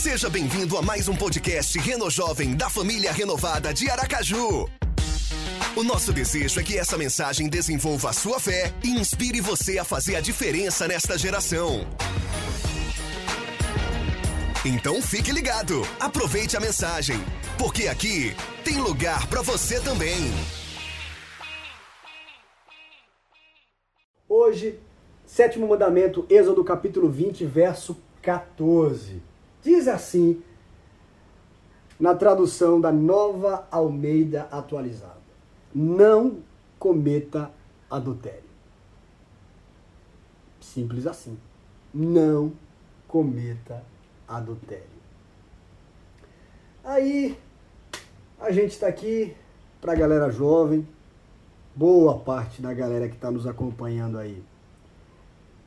Seja bem-vindo a mais um podcast Reno Jovem da família renovada de Aracaju. O nosso desejo é que essa mensagem desenvolva a sua fé e inspire você a fazer a diferença nesta geração. Então fique ligado, aproveite a mensagem, porque aqui tem lugar para você também. Hoje, sétimo mandamento, Êxodo capítulo 20, verso 14. Diz assim, na tradução da Nova Almeida Atualizada: Não cometa adultério. Simples assim. Não cometa adultério. Aí, a gente está aqui para a galera jovem, boa parte da galera que está nos acompanhando aí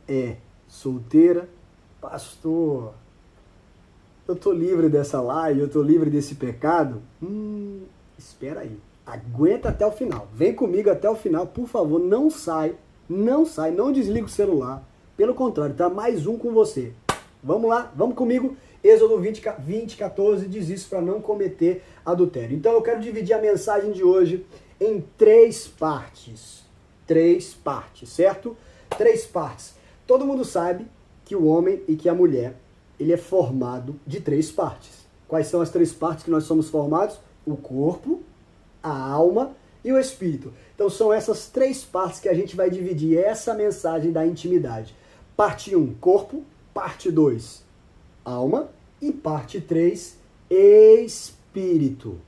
é solteira. Pastor, eu tô livre dessa live, eu tô livre desse pecado. Hum, espera aí. Aguenta até o final. Vem comigo até o final, por favor. Não sai, não sai, não desliga o celular. Pelo contrário, tá mais um com você. Vamos lá, vamos comigo. Êxodo 20, 20 14 diz isso para não cometer adultério. Então eu quero dividir a mensagem de hoje em três partes. Três partes, certo? Três partes. Todo mundo sabe que o homem e que a mulher, ele é formado de três partes. Quais são as três partes que nós somos formados? O corpo, a alma e o espírito. Então são essas três partes que a gente vai dividir essa mensagem da intimidade. Parte 1, um, corpo, parte 2, alma e parte 3, espírito.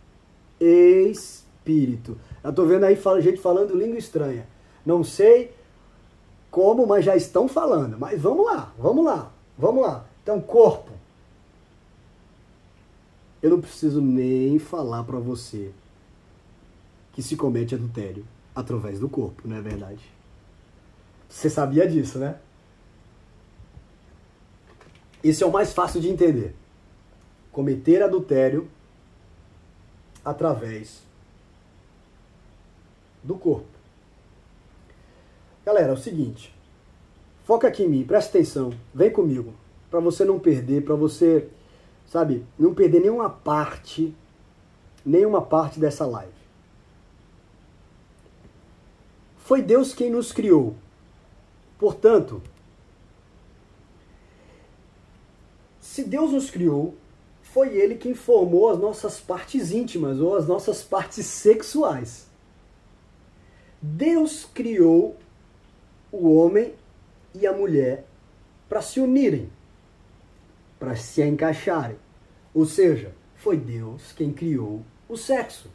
Espírito. Eu tô vendo aí gente falando língua estranha. Não sei como, mas já estão falando. Mas vamos lá, vamos lá, vamos lá. Então, corpo. Eu não preciso nem falar para você que se comete adultério através do corpo, não é verdade? Você sabia disso, né? Esse é o mais fácil de entender. Cometer adultério através do corpo. Galera, é o seguinte. Foca aqui em mim, presta atenção, vem comigo, para você não perder, para você, sabe, não perder nenhuma parte, nenhuma parte dessa live. Foi Deus quem nos criou. Portanto, se Deus nos criou, foi Ele quem formou as nossas partes íntimas ou as nossas partes sexuais. Deus criou o homem e a mulher para se unirem, para se encaixarem. Ou seja, foi Deus quem criou o sexo.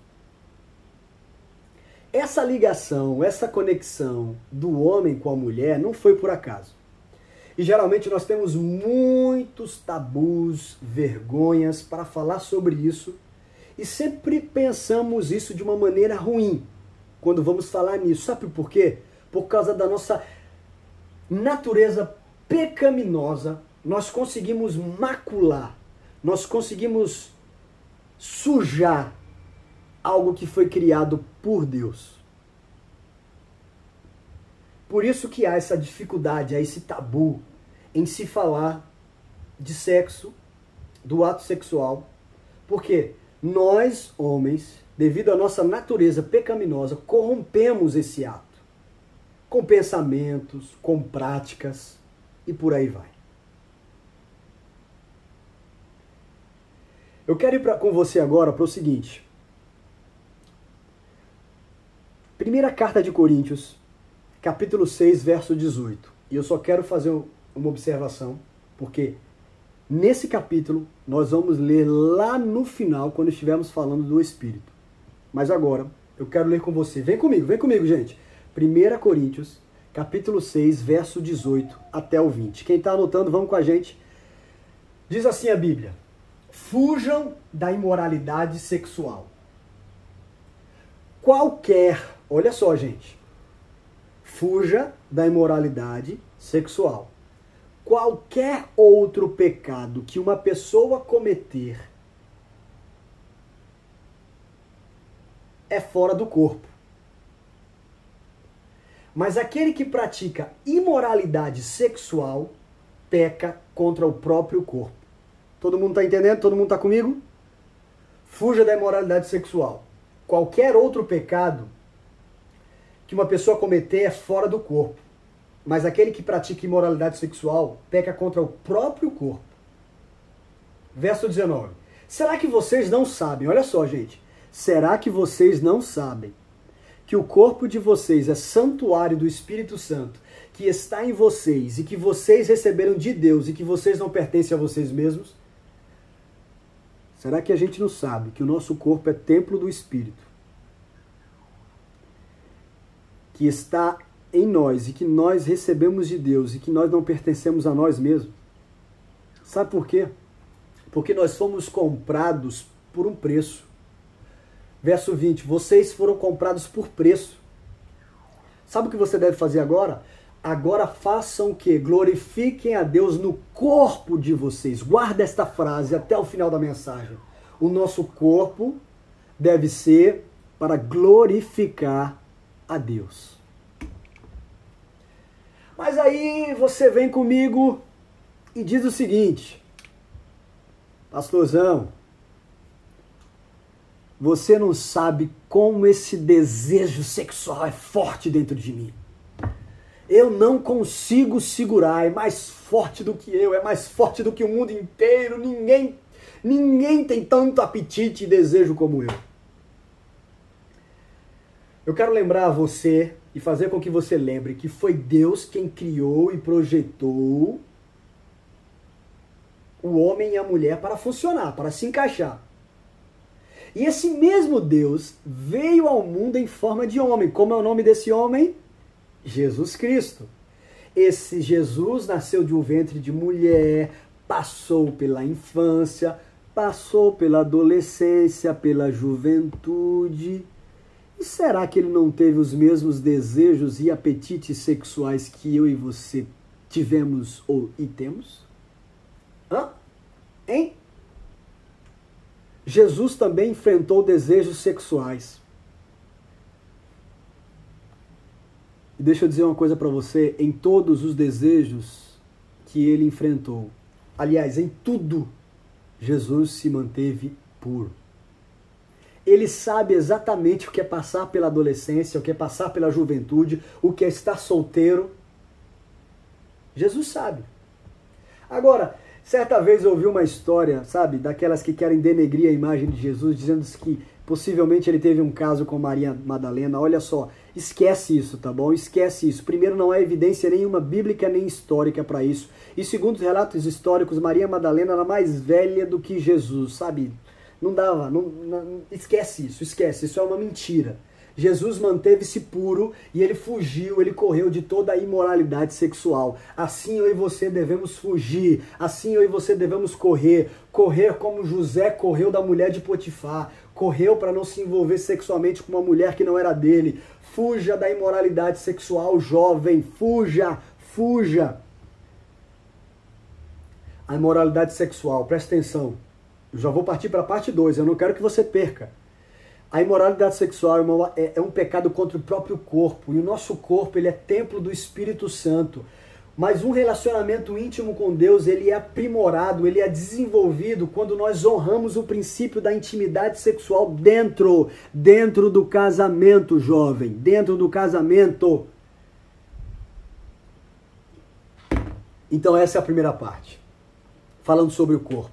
Essa ligação, essa conexão do homem com a mulher não foi por acaso. E geralmente nós temos muitos tabus, vergonhas para falar sobre isso e sempre pensamos isso de uma maneira ruim quando vamos falar nisso. Sabe por quê? Por causa da nossa natureza pecaminosa, nós conseguimos macular, nós conseguimos sujar algo que foi criado por Deus. Por isso que há essa dificuldade, há esse tabu em se falar de sexo, do ato sexual, porque nós, homens, devido à nossa natureza pecaminosa, corrompemos esse ato com pensamentos, com práticas e por aí vai. Eu quero ir pra, com você agora para o seguinte. Primeira carta de Coríntios, capítulo 6, verso 18. E eu só quero fazer uma observação, porque nesse capítulo nós vamos ler lá no final, quando estivermos falando do Espírito. Mas agora eu quero ler com você. Vem comigo, vem comigo, gente. 1 Coríntios, capítulo 6, verso 18 até o 20. Quem está anotando, vamos com a gente. Diz assim a Bíblia: Fujam da imoralidade sexual. Qualquer, olha só, gente. Fuja da imoralidade sexual. Qualquer outro pecado que uma pessoa cometer é fora do corpo. Mas aquele que pratica imoralidade sexual peca contra o próprio corpo. Todo mundo está entendendo? Todo mundo está comigo? Fuja da imoralidade sexual. Qualquer outro pecado que uma pessoa cometer é fora do corpo. Mas aquele que pratica imoralidade sexual peca contra o próprio corpo. Verso 19. Será que vocês não sabem? Olha só, gente. Será que vocês não sabem que o corpo de vocês é santuário do Espírito Santo, que está em vocês e que vocês receberam de Deus e que vocês não pertencem a vocês mesmos? Será que a gente não sabe que o nosso corpo é templo do Espírito? Que está em nós e que nós recebemos de Deus e que nós não pertencemos a nós mesmos? Sabe por quê? Porque nós fomos comprados por um preço. Verso 20: Vocês foram comprados por preço. Sabe o que você deve fazer agora? Agora façam o que? Glorifiquem a Deus no corpo de vocês. Guarda esta frase até o final da mensagem. O nosso corpo deve ser para glorificar a Deus. Mas aí você vem comigo e diz o seguinte: Pastorzão, você não sabe como esse desejo sexual é forte dentro de mim. Eu não consigo segurar, é mais forte do que eu, é mais forte do que o mundo inteiro. Ninguém, ninguém tem tanto apetite e desejo como eu. Eu quero lembrar a você e fazer com que você lembre que foi Deus quem criou e projetou o homem e a mulher para funcionar, para se encaixar. E esse mesmo Deus veio ao mundo em forma de homem. Como é o nome desse homem? Jesus Cristo. Esse Jesus nasceu de um ventre de mulher, passou pela infância, passou pela adolescência, pela juventude. E será que ele não teve os mesmos desejos e apetites sexuais que eu e você tivemos ou e temos? Hã? Hein? Jesus também enfrentou desejos sexuais. E deixa eu dizer uma coisa para você: em todos os desejos que ele enfrentou, aliás, em tudo, Jesus se manteve puro. Ele sabe exatamente o que é passar pela adolescência, o que é passar pela juventude, o que é estar solteiro. Jesus sabe. Agora, Certa vez eu ouvi uma história, sabe, daquelas que querem denegrir a imagem de Jesus, dizendo que possivelmente ele teve um caso com Maria Madalena. Olha só, esquece isso, tá bom? Esquece isso. Primeiro, não há evidência nenhuma bíblica nem histórica para isso. E segundo os relatos históricos, Maria Madalena era mais velha do que Jesus, sabe? Não dava, não, não, esquece isso, esquece. Isso é uma mentira. Jesus manteve-se puro e ele fugiu, ele correu de toda a imoralidade sexual. Assim eu e você devemos fugir, assim eu e você devemos correr, correr como José correu da mulher de Potifar, correu para não se envolver sexualmente com uma mulher que não era dele. Fuja da imoralidade sexual, jovem, fuja, fuja. A imoralidade sexual, presta atenção. Eu já vou partir para a parte 2, eu não quero que você perca. A imoralidade sexual é, é um pecado contra o próprio corpo. E o nosso corpo ele é templo do Espírito Santo. Mas um relacionamento íntimo com Deus, ele é aprimorado, ele é desenvolvido quando nós honramos o princípio da intimidade sexual dentro, dentro do casamento, jovem, dentro do casamento. Então essa é a primeira parte, falando sobre o corpo.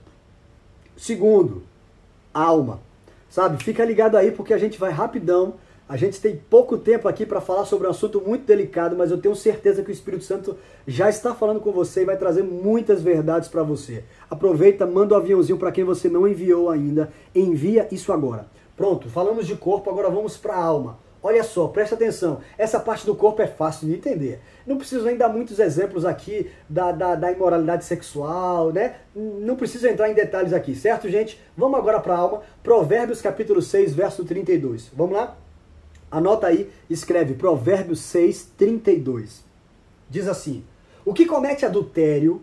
Segundo, alma. Sabe? Fica ligado aí porque a gente vai rapidão. A gente tem pouco tempo aqui para falar sobre um assunto muito delicado, mas eu tenho certeza que o Espírito Santo já está falando com você e vai trazer muitas verdades para você. Aproveita, manda o um aviãozinho para quem você não enviou ainda. Envia isso agora. Pronto, falamos de corpo, agora vamos para a alma. Olha só, presta atenção. Essa parte do corpo é fácil de entender. Não preciso nem dar muitos exemplos aqui da, da, da imoralidade sexual, né? Não preciso entrar em detalhes aqui, certo, gente? Vamos agora para a alma. Provérbios capítulo 6, verso 32. Vamos lá? Anota aí, escreve Provérbios 6, 32. Diz assim: O que comete adultério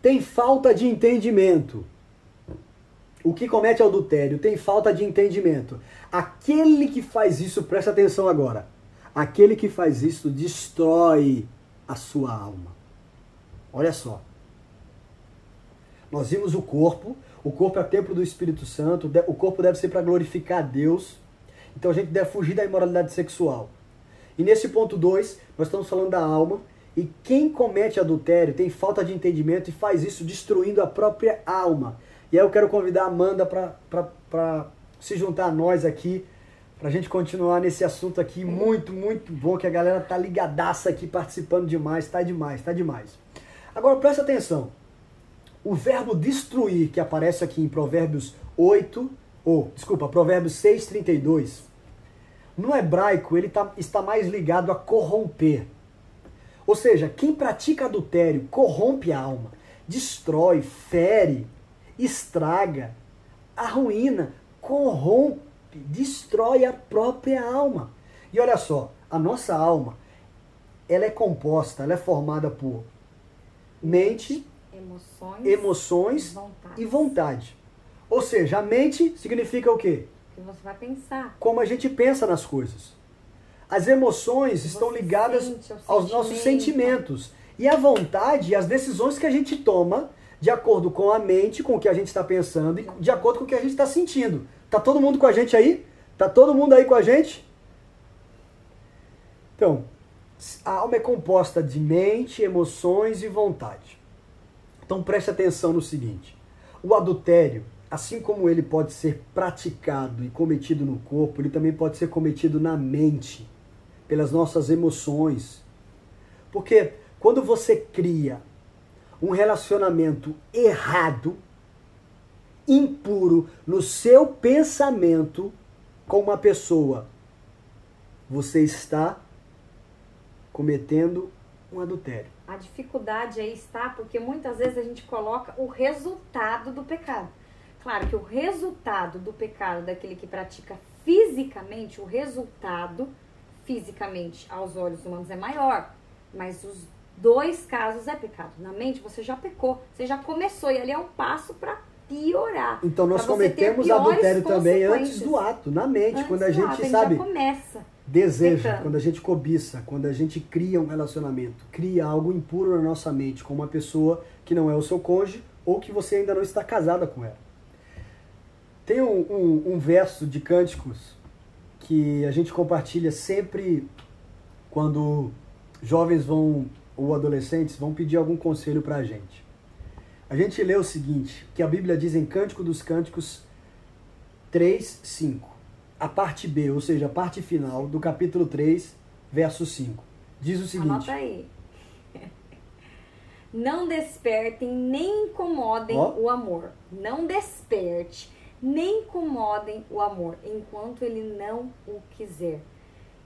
tem falta de entendimento o que comete adultério tem falta de entendimento. Aquele que faz isso, presta atenção agora. Aquele que faz isso destrói a sua alma. Olha só. Nós vimos o corpo, o corpo é o templo do Espírito Santo, o corpo deve ser para glorificar a Deus. Então a gente deve fugir da imoralidade sexual. E nesse ponto 2, nós estamos falando da alma. E quem comete adultério tem falta de entendimento e faz isso destruindo a própria alma. E aí eu quero convidar a Amanda para se juntar a nós aqui, para a gente continuar nesse assunto aqui muito, muito bom, que a galera tá ligadaça aqui participando demais, tá demais, tá demais. Agora presta atenção. O verbo destruir, que aparece aqui em Provérbios 8, ou, desculpa, Provérbios 6, 32, no hebraico ele tá, está mais ligado a corromper. Ou seja, quem pratica adultério corrompe a alma, destrói, fere, estraga, arruína, corrompe, destrói a própria alma. E olha só, a nossa alma, ela é composta, ela é formada por mente, emoções, emoções e vontade. Ou seja, a mente significa o quê? Que você vai pensar. Como a gente pensa nas coisas. As emoções estão ligadas aos nossos sentimentos. E a vontade e as decisões que a gente toma de acordo com a mente, com o que a gente está pensando e de acordo com o que a gente está sentindo. Tá todo mundo com a gente aí? Tá todo mundo aí com a gente? Então, a alma é composta de mente, emoções e vontade. Então preste atenção no seguinte: o adultério, assim como ele pode ser praticado e cometido no corpo, ele também pode ser cometido na mente pelas nossas emoções. Porque quando você cria um relacionamento errado, impuro no seu pensamento com uma pessoa, você está cometendo um adultério. A dificuldade aí está porque muitas vezes a gente coloca o resultado do pecado. Claro que o resultado do pecado daquele que pratica fisicamente, o resultado fisicamente aos olhos humanos é maior, mas os dois casos é pecado. Na mente você já pecou, você já começou e ali é um passo para piorar. Então nós cometemos adultério também antes do ato, na mente, antes quando a gente ato, sabe. A gente começa. Deseja, pecando. quando a gente cobiça, quando a gente cria um relacionamento, cria algo impuro na nossa mente com uma pessoa que não é o seu cônjuge ou que você ainda não está casada com ela. Tem um, um, um verso de Cânticos que a gente compartilha sempre quando jovens vão ou adolescentes vão pedir algum conselho para a gente. A gente lê o seguinte, que a Bíblia diz em Cântico dos Cânticos 3, 5. A parte B, ou seja, a parte final do capítulo 3, verso 5. Diz o seguinte. Anota aí. Não despertem nem incomodem oh. o amor. Não desperte nem incomodem o amor enquanto ele não o quiser.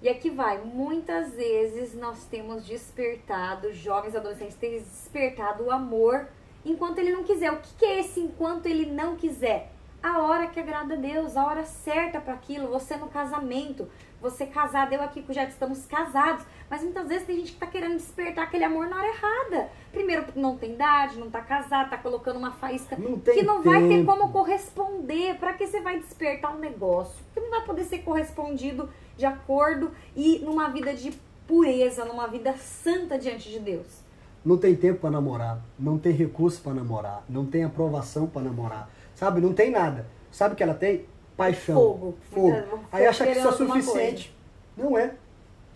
E aqui vai, muitas vezes nós temos despertado, jovens adolescentes têm despertado o amor enquanto ele não quiser. O que é esse enquanto ele não quiser? A hora que agrada a Deus, a hora certa para aquilo, você no casamento, você casado, eu aqui com o Jet estamos casados, mas muitas vezes tem gente que tá querendo despertar aquele amor na hora errada. Primeiro, não tem idade, não tá casado, tá colocando uma faísca não que não tempo. vai ter como corresponder. Para que você vai despertar um negócio que não vai poder ser correspondido de acordo e numa vida de pureza, numa vida santa diante de Deus? Não tem tempo para namorar, não tem recurso para namorar, não tem aprovação para namorar, sabe? Não tem nada. Sabe o que ela tem? Paixão. Fogo. Fogo. Aí acha que isso é suficiente. Não é.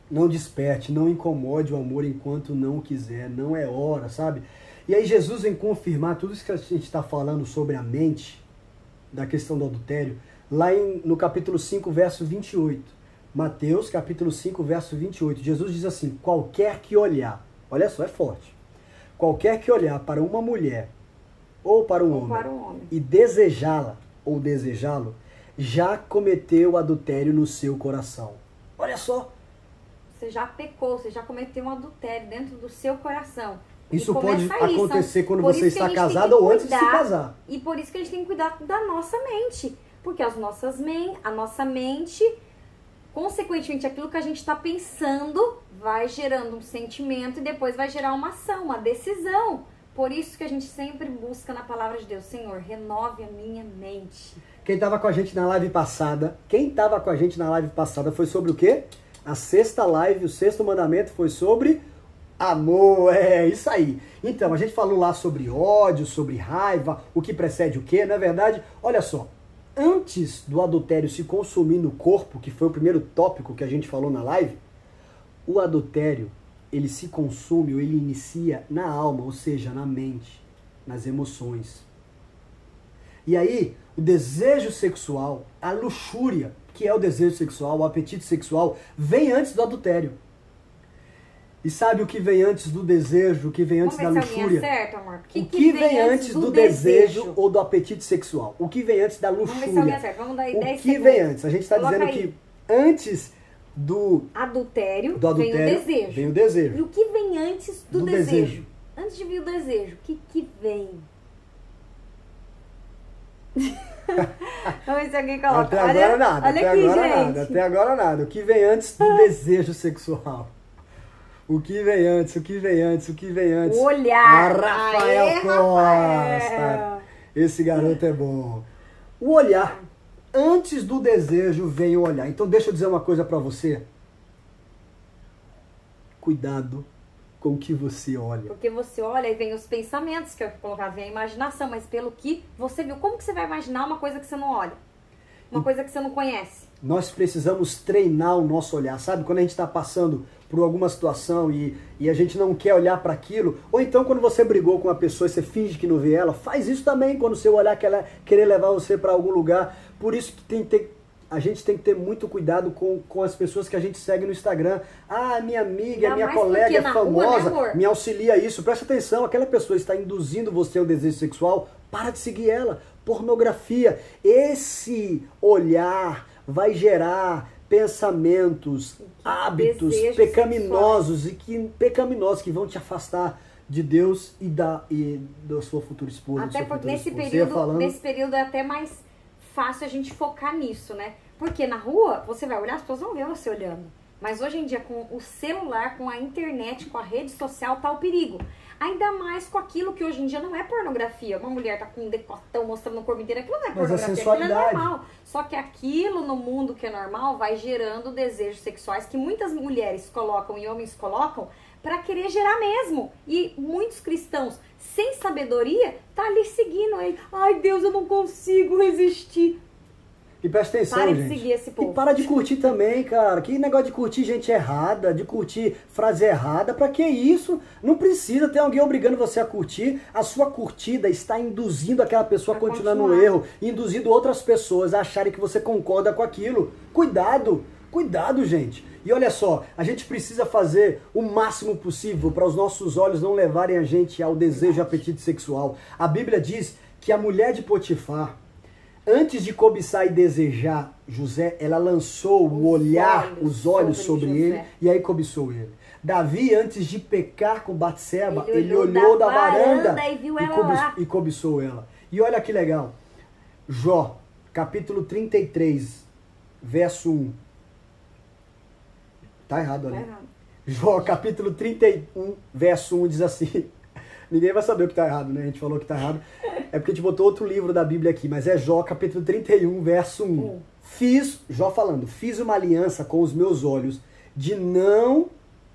Não desperte, não incomode o amor enquanto não quiser, não é hora, sabe? E aí Jesus vem confirmar tudo isso que a gente está falando sobre a mente, da questão do adultério, lá em, no capítulo 5, verso 28. Mateus, capítulo 5, verso 28. Jesus diz assim: qualquer que olhar, olha só, é forte. Qualquer que olhar para uma mulher ou para um, ou homem, para um homem e desejá-la ou desejá-lo, já cometeu adultério no seu coração. Olha só. Você já pecou, você já cometeu um adultério dentro do seu coração. Isso pode acontecer quando você está casado ou antes de se casar. E por isso que a gente tem que cuidar da nossa mente. Porque as nossas men a nossa mente, consequentemente, aquilo que a gente está pensando vai gerando um sentimento e depois vai gerar uma ação, uma decisão. Por isso que a gente sempre busca na palavra de Deus, Senhor, renove a minha mente. Quem estava com a gente na live passada, quem estava com a gente na live passada foi sobre o quê? A sexta live, o sexto mandamento foi sobre Amor, é isso aí. Então, a gente falou lá sobre ódio, sobre raiva, o que precede o que, não é verdade? Olha só, antes do adultério se consumir no corpo, que foi o primeiro tópico que a gente falou na live, o adultério, ele se consome ou ele inicia na alma, ou seja, na mente, nas emoções. E aí, o desejo sexual, a luxúria, que é o desejo sexual, o apetite sexual, vem antes do adultério. E sabe o que vem antes do desejo, o que vem antes Vamos da luxúria? Certo, amor. O que, vem, antes do, desejo? ou do apetite sexual? O que vem antes da Vamos ver se luxúria? Vamos dar aí O 10 que segundos. vem antes? A gente está dizendo aí. que antes do, Adultério, do adultério vem o desejo. vem o E desejo. o que vem antes do, Do desejo? desejo. Antes de vir o desejo, o que, que vem? Vamos ver se alguém coloca. Até olha, agora nada, olha até aqui, agora gente. nada, até agora nada. O que vem antes do desejo sexual? O que vem antes, o que vem antes, o que vem antes? O olhar. Ah, Rafael Aê, Costa. Rafael. Esse garoto é bom. O olhar. Antes do desejo vem o olhar. Então deixa eu dizer uma coisa pra você. Cuidado com o que você olha. Porque você olha e vem os pensamentos, que eu colocava, vem a imaginação, mas pelo que você viu, como que você vai imaginar uma coisa que você não olha? Uma coisa que você não conhece? Nós precisamos treinar o nosso olhar, sabe? Quando a gente está passando por alguma situação e, e a gente não quer olhar para aquilo, ou então quando você brigou com uma pessoa e você finge que não vê ela, faz isso também quando seu olhar quer, querer levar você para algum lugar. Por isso que tem que ter, a gente tem que ter muito cuidado com, com as pessoas que a gente segue no Instagram. Ah, minha amiga, Ainda minha colega é na rua, né, famosa, me auxilia isso. Presta atenção, aquela pessoa está induzindo você ao desejo sexual, para de seguir ela. Pornografia. Esse olhar vai gerar pensamentos, hábitos Desejos pecaminosos e que pecaminosos que vão te afastar de Deus e da e da sua futura esposa. Até porque nesse esposa. Período, falando, nesse período é até mais fácil a gente focar nisso, né? Porque na rua, você vai olhar, as pessoas vão ver você olhando. Mas hoje em dia, com o celular, com a internet, com a rede social, tá o perigo. Ainda mais com aquilo que hoje em dia não é pornografia. Uma mulher tá com um decotão mostrando o corpo inteiro, aquilo não é é pornografia, aquilo é normal. Só que aquilo no mundo que é normal vai gerando desejos sexuais que muitas mulheres colocam e homens colocam para querer gerar mesmo. E muitos cristãos, sem sabedoria, tá ali seguindo aí. Ai, Deus, eu não consigo resistir. E presta atenção, Pare de gente. seguir esse povo. E para de curtir também, cara. Que negócio de curtir gente errada, de curtir frase errada. Pra que isso? Não precisa ter alguém obrigando você a curtir. A sua curtida está induzindo aquela pessoa a A continuar no continuar. erro, induzindo outras pessoas a acharem que você concorda com aquilo. Cuidado, cuidado, gente. E olha só, a gente precisa fazer o máximo possível para os nossos olhos não levarem a gente ao desejo e apetite sexual. A Bíblia diz que a mulher de Potifar, Antes de cobiçar e desejar José, ela lançou o olhar, olhos os olhos sobre sobre, ele e aí cobiçou ele. Davi, antes de pecar com Batseba, Ele ele, olhou olhou da da, varanda, varanda e viu ela cobi- lá. e cobiçou ela. E olha que legal. Jó, capítulo 33, verso 1. Tá errado ali. Tá errado. Jó, capítulo 31, verso 1 diz assim. Ninguém vai saber o que está errado, né? A gente falou que está errado. É porque a gente botou outro livro da Bíblia aqui, mas é Jó, capítulo 31, verso 1. Um. Fiz, Jó falando, fiz uma aliança com os meus olhos de não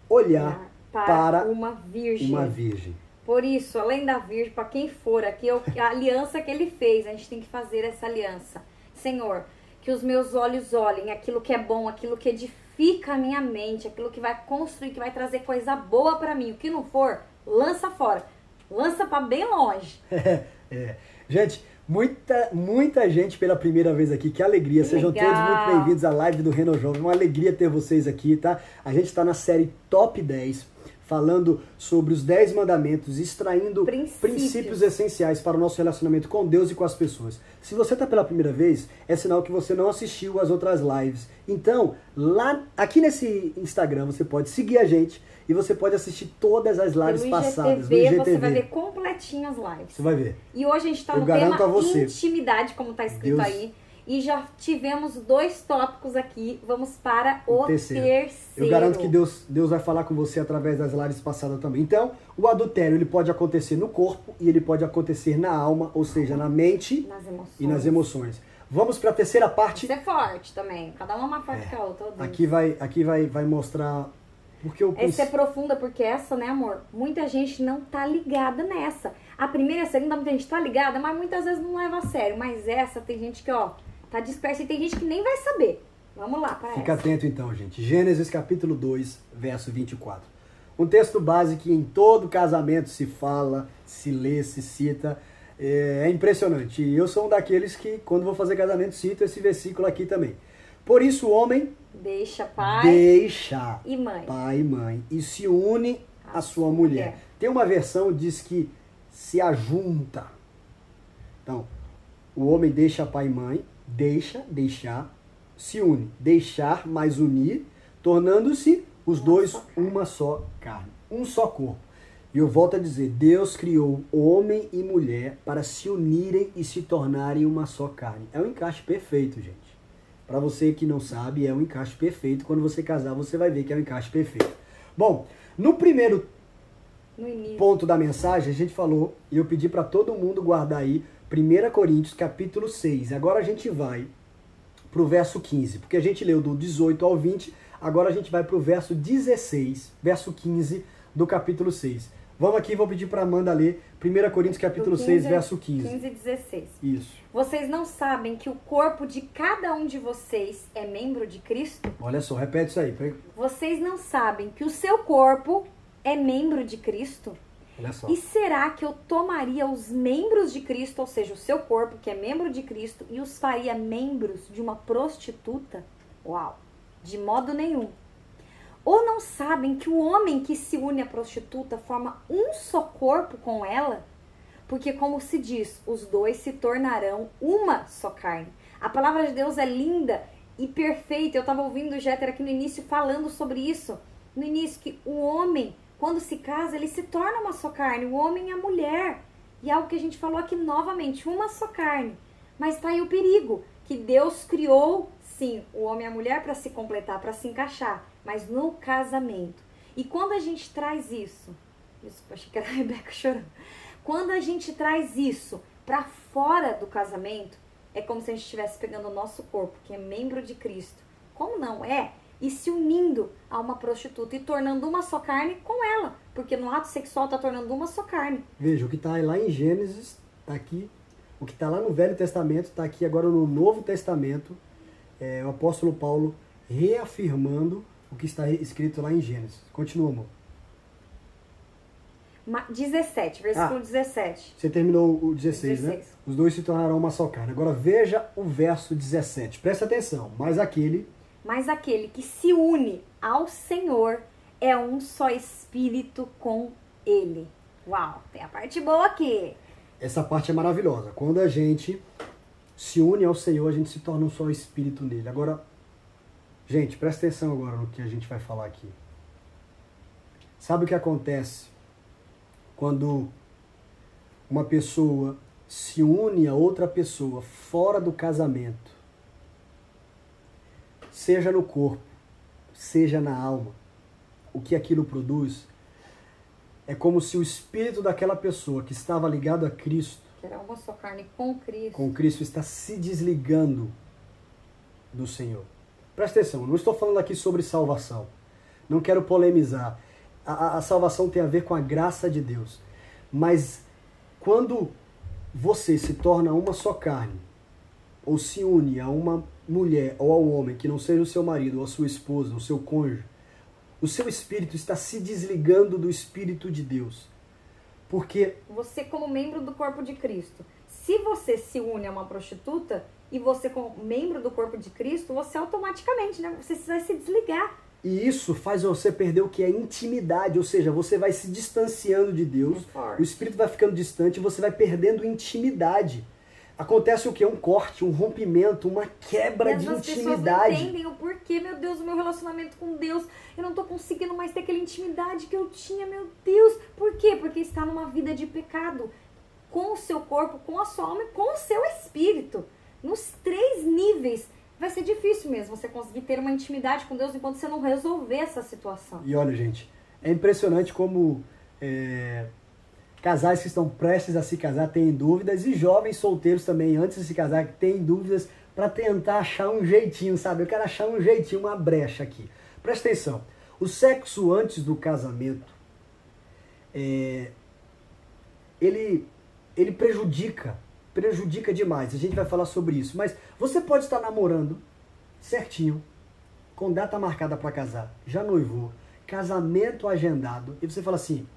olhar para, para uma virgem. uma virgem. Por isso, além da virgem, para quem for aqui, é a aliança que ele fez, a gente tem que fazer essa aliança. Senhor, que os meus olhos olhem aquilo que é bom, aquilo que edifica a minha mente, aquilo que vai construir, que vai trazer coisa boa para mim. O que não for, lança fora. Lança para bem longe. É. Gente, muita, muita gente pela primeira vez aqui. Que alegria. Que Sejam legal. todos muito bem-vindos à live do Reno Jovem. Uma alegria ter vocês aqui, tá? A gente está na série Top 10, falando sobre os 10 mandamentos, extraindo Princípios. princípios essenciais para o nosso relacionamento com Deus e com as pessoas. Se você está pela primeira vez, é sinal que você não assistiu às outras lives. Então, lá aqui nesse Instagram, você pode seguir a gente e você pode assistir todas as lives passadas IGTV, no você IGTV. vai ver completinho as lives. Você vai ver. E hoje a gente está no tema você. intimidade, como tá escrito Deus- aí. E já tivemos dois tópicos aqui. Vamos para o, O terceiro. terceiro. Eu garanto que Deus, Deus vai falar com você através das lives passadas também. Então, o adultério ele pode acontecer no corpo e ele pode acontecer na alma, ou seja, na mente Nas e nas emoções. Vamos para a terceira parte. Isso é forte também. Cada uma é mais forte que a outra. Aqui vai, aqui vai, vai mostrar Porque eu Essa é profunda porque essa, né, amor? Muita gente não tá ligada nessa. A primeira e a segunda, muita gente tá ligada, mas muitas vezes não leva a sério. Mas essa tem gente que, ó, tá dispersa e tem gente que nem vai saber. Vamos lá, para Fica essa. atento então, gente. Gênesis capítulo 2, verso 24. Um texto base que em todo casamento se fala, se lê, se cita. É, é impressionante. E eu sou um daqueles que, quando vou fazer casamento, cito esse versículo aqui também. Por isso o homem deixa pai deixa e mãe. Pai e mãe e se une à sua mulher. mulher. Tem uma versão que diz que se ajunta. Então, o homem deixa pai e mãe, deixa, deixar, se une, deixar mais unir, tornando-se os dois uma só carne, um só corpo. E eu volto a dizer, Deus criou homem e mulher para se unirem e se tornarem uma só carne. É um encaixe perfeito, gente. Para você que não sabe, é um encaixe perfeito. Quando você casar, você vai ver que é um encaixe perfeito. Bom, no primeiro no ponto da mensagem, a gente falou, e eu pedi para todo mundo guardar aí 1 Coríntios capítulo 6. Agora a gente vai para o verso 15, porque a gente leu do 18 ao 20, agora a gente vai para o verso 16, verso 15 do capítulo 6. Vamos aqui, vou pedir para Amanda ler 1 Coríntios capítulo 15, 6, verso 15. 15 e 16. Isso. Vocês não sabem que o corpo de cada um de vocês é membro de Cristo? Olha só, repete isso aí. Vocês não sabem que o seu corpo é membro de Cristo? E será que eu tomaria os membros de Cristo, ou seja, o seu corpo, que é membro de Cristo, e os faria membros de uma prostituta? Uau! De modo nenhum. Ou não sabem que o homem que se une à prostituta forma um só corpo com ela? Porque, como se diz, os dois se tornarão uma só carne. A palavra de Deus é linda e perfeita. Eu estava ouvindo o Jéter aqui no início falando sobre isso. No início, que o homem quando se casa, ele se torna uma só carne, o homem e a mulher. E é algo que a gente falou aqui novamente, uma só carne. Mas está aí o perigo, que Deus criou, sim, o homem e a mulher para se completar, para se encaixar, mas no casamento. E quando a gente traz isso, isso achei que era a Rebeca chorando. Quando a gente traz isso para fora do casamento, é como se a gente estivesse pegando o nosso corpo, que é membro de Cristo. Como não é? E se unindo a uma prostituta e tornando uma só carne com ela, porque no ato sexual está tornando uma só carne. Veja, o que está lá em Gênesis está aqui, o que está lá no Velho Testamento está aqui agora no Novo Testamento, é, o apóstolo Paulo reafirmando o que está escrito lá em Gênesis. Continua, amor. 17, versículo ah, 17. Você terminou o 16, 16, né? Os dois se tornarão uma só carne. Agora veja o verso 17. Presta atenção. Mas aquele mas aquele que se une ao Senhor é um só espírito com ele. Uau, tem a parte boa aqui. Essa parte é maravilhosa. Quando a gente se une ao Senhor, a gente se torna um só espírito nele. Agora, gente, presta atenção agora no que a gente vai falar aqui. Sabe o que acontece quando uma pessoa se une a outra pessoa fora do casamento? Seja no corpo, seja na alma, o que aquilo produz, é como se o espírito daquela pessoa que estava ligado a Cristo, que era uma só carne com Cristo, com Cristo está se desligando do Senhor. Presta atenção, não estou falando aqui sobre salvação. Não quero polemizar. A, a, a salvação tem a ver com a graça de Deus. Mas quando você se torna uma só carne, ou se une a uma mulher ou ao homem que não seja o seu marido, ou a sua esposa, o seu cônjuge, o seu espírito está se desligando do espírito de Deus. Porque você como membro do corpo de Cristo, se você se une a uma prostituta e você como membro do corpo de Cristo, você automaticamente, né, você vai se desligar. E isso faz você perder o que é intimidade, ou seja, você vai se distanciando de Deus, o espírito vai ficando distante, você vai perdendo intimidade acontece o que? Um corte, um rompimento, uma quebra e de intimidade. Pessoas não entendem o porquê, meu Deus, o meu relacionamento com Deus, eu não tô conseguindo mais ter aquela intimidade que eu tinha, meu Deus. Por quê? Porque está numa vida de pecado com o seu corpo, com a sua alma e com o seu espírito. Nos três níveis. Vai ser difícil mesmo você conseguir ter uma intimidade com Deus enquanto você não resolver essa situação. E olha, gente, é impressionante como é, casais que estão prestes a se casar têm dúvidas e jovens solteiros também, antes de se casar, têm dúvidas para tentar achar um jeitinho, sabe? Eu quero achar um jeitinho, uma brecha aqui. Presta atenção. O sexo antes do casamento, é, ele, ele prejudica, prejudica demais. A gente vai falar sobre isso. Mas você pode estar namorando certinho, com data marcada para casar, já noivou, casamento agendado, e você fala assim: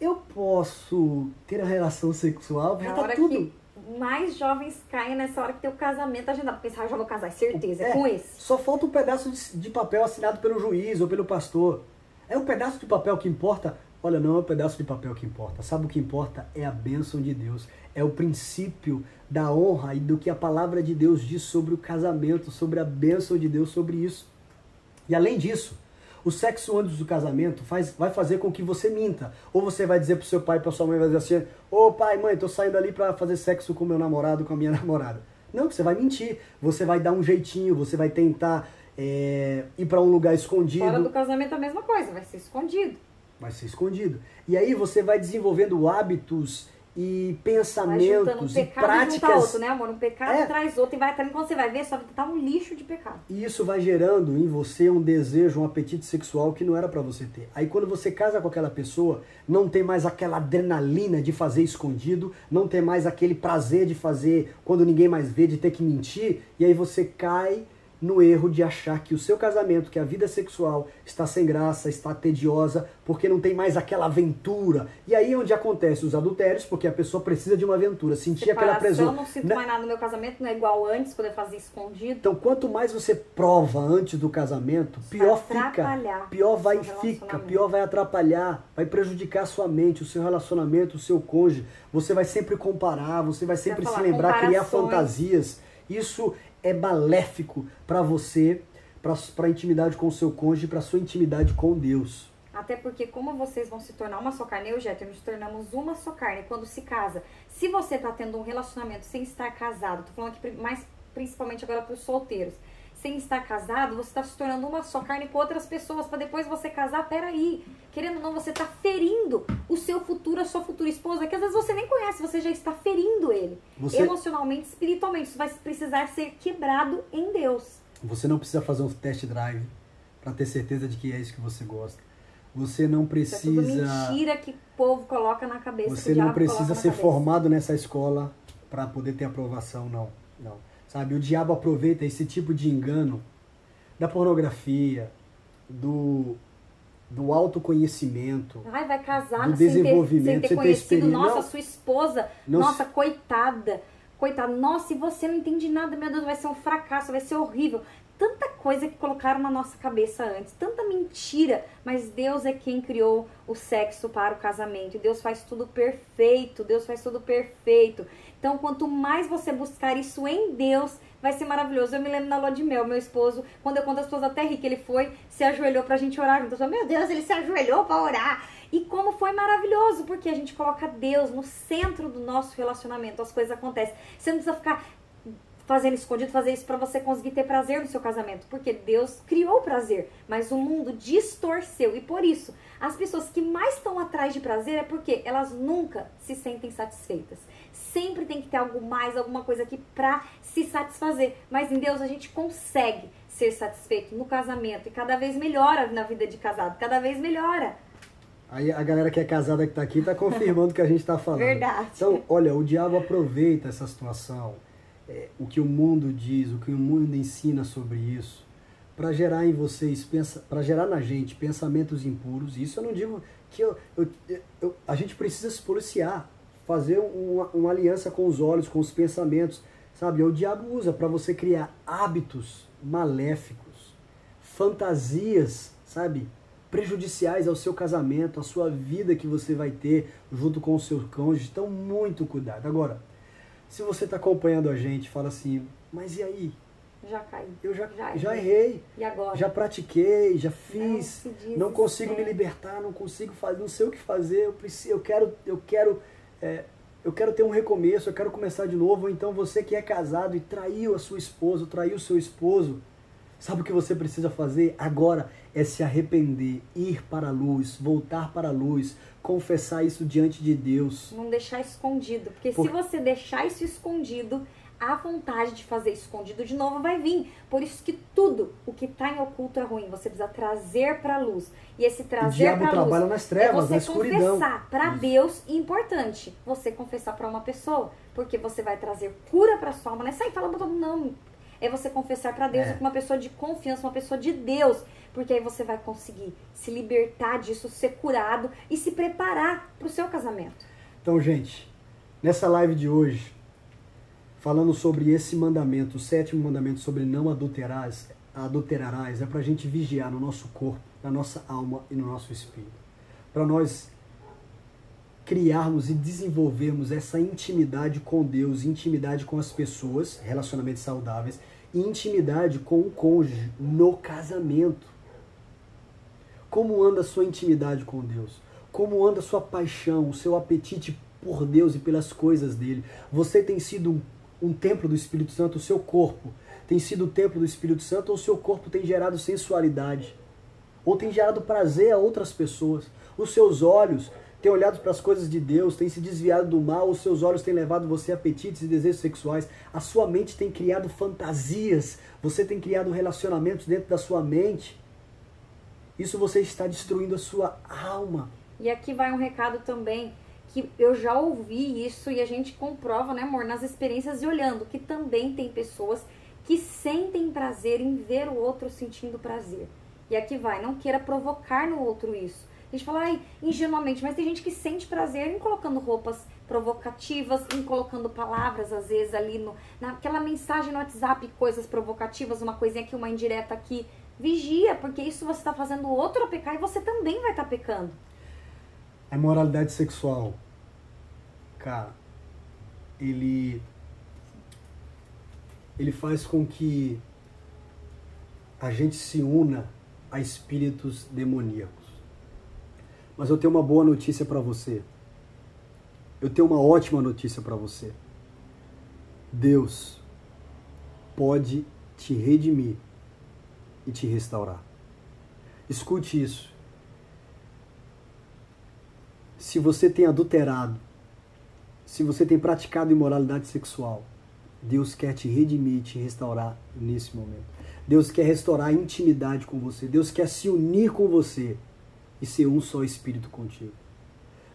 eu posso ter a relação sexual, já tá tudo. Que mais jovens caem nessa hora que tem o casamento agendado. Porque ah, já vou casar, certeza, é, é com esse. Só falta um pedaço de, de, papel assinado pelo juiz ou pelo pastor. É um pedaço de papel que importa? Olha, não é um pedaço de papel que importa. Sabe o que importa? É a bênção de Deus. É o princípio da honra e do que a palavra de Deus diz sobre o casamento, sobre a bênção de Deus sobre isso. E além disso, o sexo antes do casamento faz, vai fazer com que você minta. Ou você vai dizer pro seu pai, pra sua mãe, vai dizer assim, ô oh, pai, mãe, tô saindo ali para fazer sexo com meu namorado, com a minha namorada. Não, você vai mentir. Você vai dar um jeitinho, você vai tentar é, ir para um lugar escondido. Fora do casamento é a mesma coisa, vai ser escondido. Vai ser escondido. E aí você vai desenvolvendo hábitos e pensamentos um e práticas. outro, né, amor? Um pecado é. traz outro e vai atrás. Quando você vai ver, só tá um lixo de pecado. E isso vai gerando em você um desejo, um apetite sexual que não era para você ter. Aí quando você casa com aquela pessoa, não tem mais aquela adrenalina de fazer escondido, não tem mais aquele prazer de fazer quando ninguém mais vê, de ter que mentir, e aí você cai no erro de achar que o seu casamento, que a vida sexual está sem graça, está tediosa, porque não tem mais aquela aventura. E aí é onde acontece os adultérios, porque a pessoa precisa de uma aventura, sentir Separação, aquela presença. Eu não sinto mais nada no meu casamento, não é igual antes, quando eu fazia escondido. Então, quanto mais você prova antes do casamento, pior fica. Pior vai fica, pior vai atrapalhar, vai prejudicar a sua mente, o seu relacionamento, o seu cônjuge. Você vai sempre comparar, você vai sempre se lembrar, criar fantasias. Isso é maléfico para você, para a intimidade com o seu cônjuge, para sua intimidade com Deus. Até porque, como vocês vão se tornar uma só carne, eu e o nos tornamos uma só carne quando se casa. Se você está tendo um relacionamento sem estar casado, tô falando aqui mais principalmente agora para os solteiros, sem estar casado, você está se tornando uma só carne com outras pessoas, para depois você casar, peraí. Querendo ou não, você está ferindo o seu futuro, a sua futura esposa, que às vezes você nem conhece, você já está ferindo ele. Você... Emocionalmente, espiritualmente. Isso vai precisar ser quebrado em Deus. Você não precisa fazer um test drive para ter certeza de que é isso que você gosta. Você não precisa. Isso é mentira que o povo coloca na cabeça. Você não precisa ser formado nessa escola para poder ter aprovação, não. Não. Sabe, o diabo aproveita esse tipo de engano da pornografia, do, do autoconhecimento. Ai, vai casar do desenvolvimento, sem ter, sem ter conhecido, nossa, não, sua esposa, não, nossa, coitada. Coitada, nossa, e você não entende nada, meu Deus, vai ser um fracasso, vai ser horrível tanta coisa que colocaram na nossa cabeça antes, tanta mentira, mas Deus é quem criou o sexo para o casamento. Deus faz tudo perfeito, Deus faz tudo perfeito. Então, quanto mais você buscar isso em Deus, vai ser maravilhoso. Eu me lembro na lua de mel, meu esposo, quando eu conto as pessoas até ri que ele foi, se ajoelhou pra gente orar junto. Eu falei, meu Deus, ele se ajoelhou para orar. E como foi maravilhoso, porque a gente coloca Deus no centro do nosso relacionamento, as coisas acontecem. Você não precisa ficar fazendo escondido, fazer isso para você conseguir ter prazer no seu casamento, porque Deus criou o prazer, mas o mundo distorceu e por isso as pessoas que mais estão atrás de prazer é porque elas nunca se sentem satisfeitas. Sempre tem que ter algo mais, alguma coisa aqui para se satisfazer. Mas em Deus a gente consegue ser satisfeito no casamento e cada vez melhora na vida de casado, cada vez melhora. Aí a galera que é casada que está aqui está confirmando o que a gente está falando. Verdade. Então, olha, o diabo aproveita essa situação é, o que o mundo diz, o que o mundo ensina sobre isso, para gerar em vocês, para gerar na gente pensamentos impuros. Isso eu não digo que eu, eu, eu, a gente precisa se policiar, fazer uma, uma aliança com os olhos, com os pensamentos, sabe? O diabo usa para você criar hábitos maléficos, fantasias, sabe? Prejudiciais ao seu casamento, à sua vida que você vai ter junto com o seu cônjuge. Então, muito cuidado. Agora, se você está acompanhando a gente, fala assim, mas e aí? Já caí. Eu já, já, já errei. E agora? Já pratiquei, já fiz. Não, não consigo me libertar, não consigo fazer, não sei o que fazer. Eu preciso, eu quero, eu quero, é, eu quero ter um recomeço, eu quero começar de novo. Ou então você que é casado e traiu a sua esposa, traiu o seu esposo, sabe o que você precisa fazer agora? É se arrepender, ir para a luz, voltar para a luz, confessar isso diante de Deus. Não deixar escondido, porque Por... se você deixar isso escondido, a vontade de fazer escondido de novo vai vir. Por isso que tudo o que está em oculto é ruim. Você precisa trazer para a luz. E esse trazer para a luz trabalha nas trevas, é você na escuridão. confessar para Deus e importante, você confessar para uma pessoa, porque você vai trazer cura para sua alma, não é sair falando todo mundo não. É você confessar para Deus, é. uma pessoa de confiança, uma pessoa de Deus, porque aí você vai conseguir se libertar disso, ser curado e se preparar para o seu casamento. Então, gente, nessa live de hoje, falando sobre esse mandamento, o sétimo mandamento sobre não adulterarás, adulterarás, é para a gente vigiar no nosso corpo, na nossa alma e no nosso espírito. Para nós criarmos e desenvolvermos essa intimidade com Deus, intimidade com as pessoas, relacionamentos saudáveis, e intimidade com o cônjuge no casamento. Como anda a sua intimidade com Deus? Como anda a sua paixão, o seu apetite por Deus e pelas coisas dele? Você tem sido um um templo do Espírito Santo, o seu corpo tem sido o templo do Espírito Santo, ou o seu corpo tem gerado sensualidade, ou tem gerado prazer a outras pessoas. Os seus olhos têm olhado para as coisas de Deus, têm se desviado do mal, os seus olhos têm levado você a apetites e desejos sexuais, a sua mente tem criado fantasias, você tem criado relacionamentos dentro da sua mente. Isso você está destruindo a sua alma. E aqui vai um recado também que eu já ouvi isso e a gente comprova, né, amor, nas experiências e olhando que também tem pessoas que sentem prazer em ver o outro sentindo prazer. E aqui vai, não queira provocar no outro isso. A gente fala, ai, ingenuamente, mas tem gente que sente prazer em colocando roupas provocativas, em colocando palavras, às vezes, ali no, naquela mensagem no WhatsApp, coisas provocativas, uma coisinha aqui, uma indireta aqui. Vigia, porque isso você está fazendo o outro pecar e você também vai estar tá pecando. A moralidade sexual cara, ele ele faz com que a gente se una a espíritos demoníacos. Mas eu tenho uma boa notícia para você. Eu tenho uma ótima notícia para você. Deus pode te redimir e te restaurar. Escute isso. Se você tem adulterado se você tem praticado imoralidade sexual, Deus quer te redimir, te restaurar nesse momento. Deus quer restaurar a intimidade com você. Deus quer se unir com você e ser um só espírito contigo.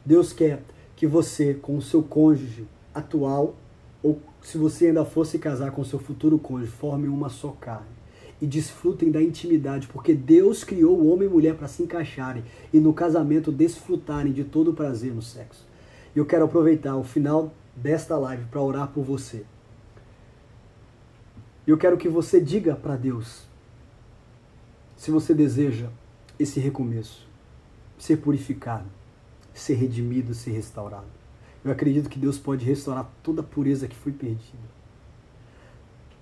Deus quer que você, com o seu cônjuge atual, ou se você ainda fosse casar com o seu futuro cônjuge, formem uma só carne e desfrutem da intimidade, porque Deus criou o homem e mulher para se encaixarem e no casamento desfrutarem de todo o prazer no sexo. E eu quero aproveitar o final desta live para orar por você. Eu quero que você diga para Deus se você deseja esse recomeço, ser purificado, ser redimido, ser restaurado. Eu acredito que Deus pode restaurar toda a pureza que foi perdida.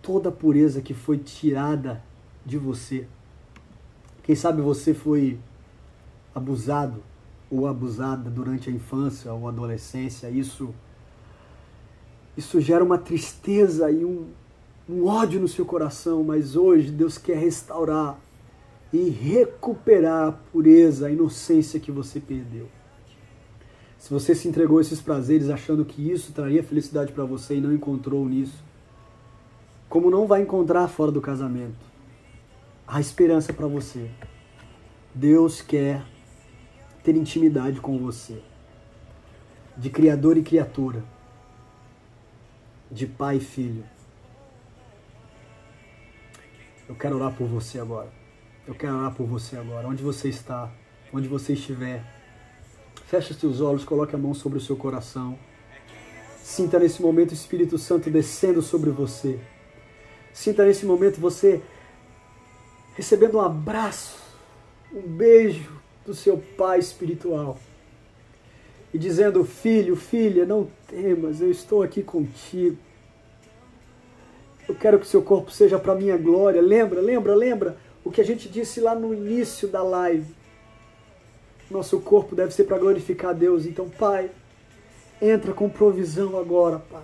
Toda a pureza que foi tirada de você. Quem sabe você foi abusado ou abusada durante a infância ou adolescência, isso isso gera uma tristeza e um, um ódio no seu coração, mas hoje Deus quer restaurar e recuperar a pureza, a inocência que você perdeu. Se você se entregou a esses prazeres achando que isso traria felicidade para você e não encontrou nisso, como não vai encontrar fora do casamento, há esperança para você. Deus quer ter intimidade com você, de criador e criatura, de pai e filho. Eu quero orar por você agora. Eu quero orar por você agora. Onde você está, onde você estiver, feche os seus olhos, coloque a mão sobre o seu coração. Sinta nesse momento o Espírito Santo descendo sobre você. Sinta nesse momento você recebendo um abraço, um beijo, do seu pai espiritual e dizendo: Filho, filha, não temas, eu estou aqui contigo. Eu quero que seu corpo seja para minha glória. Lembra, lembra, lembra o que a gente disse lá no início da live. Nosso corpo deve ser para glorificar a Deus. Então, Pai, entra com provisão agora, Pai.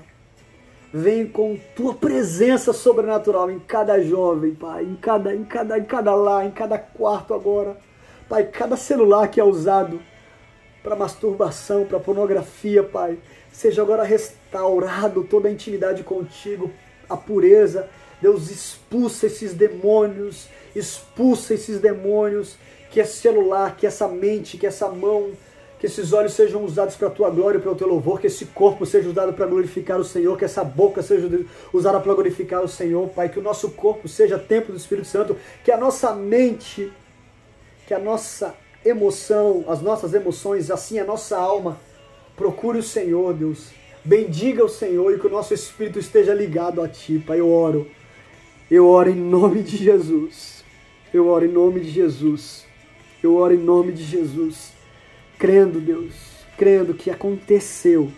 Vem com tua presença sobrenatural em cada jovem, Pai, em cada, em cada, em cada lar, em cada quarto agora. Pai, cada celular que é usado para masturbação, para pornografia, Pai, seja agora restaurado toda a intimidade contigo. a pureza. Deus expulsa esses demônios, expulsa esses demônios, que esse celular, que essa mente, que essa mão, que esses olhos sejam usados para a tua glória e para o teu louvor, que esse corpo seja usado para glorificar o Senhor, que essa boca seja usada para glorificar o Senhor, Pai, que o nosso corpo seja templo do Espírito Santo, que a nossa mente, que a nossa emoção, as nossas emoções, assim a nossa alma, procure o Senhor, Deus. Bendiga o Senhor e que o nosso espírito esteja ligado a Ti, Pai. Eu oro. Eu oro em nome de Jesus. Eu oro em nome de Jesus. Eu oro em nome de Jesus. Crendo, Deus, crendo que aconteceu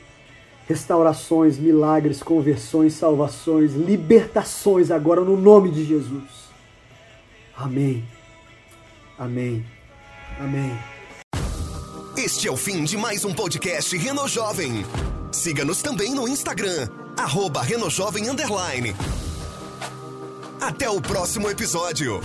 restaurações, milagres, conversões, salvações, libertações agora no nome de Jesus. Amém. Amém. Amém. Este é o fim de mais um podcast Reno Jovem. Siga-nos também no Instagram, arroba Renojovem. Até o próximo episódio.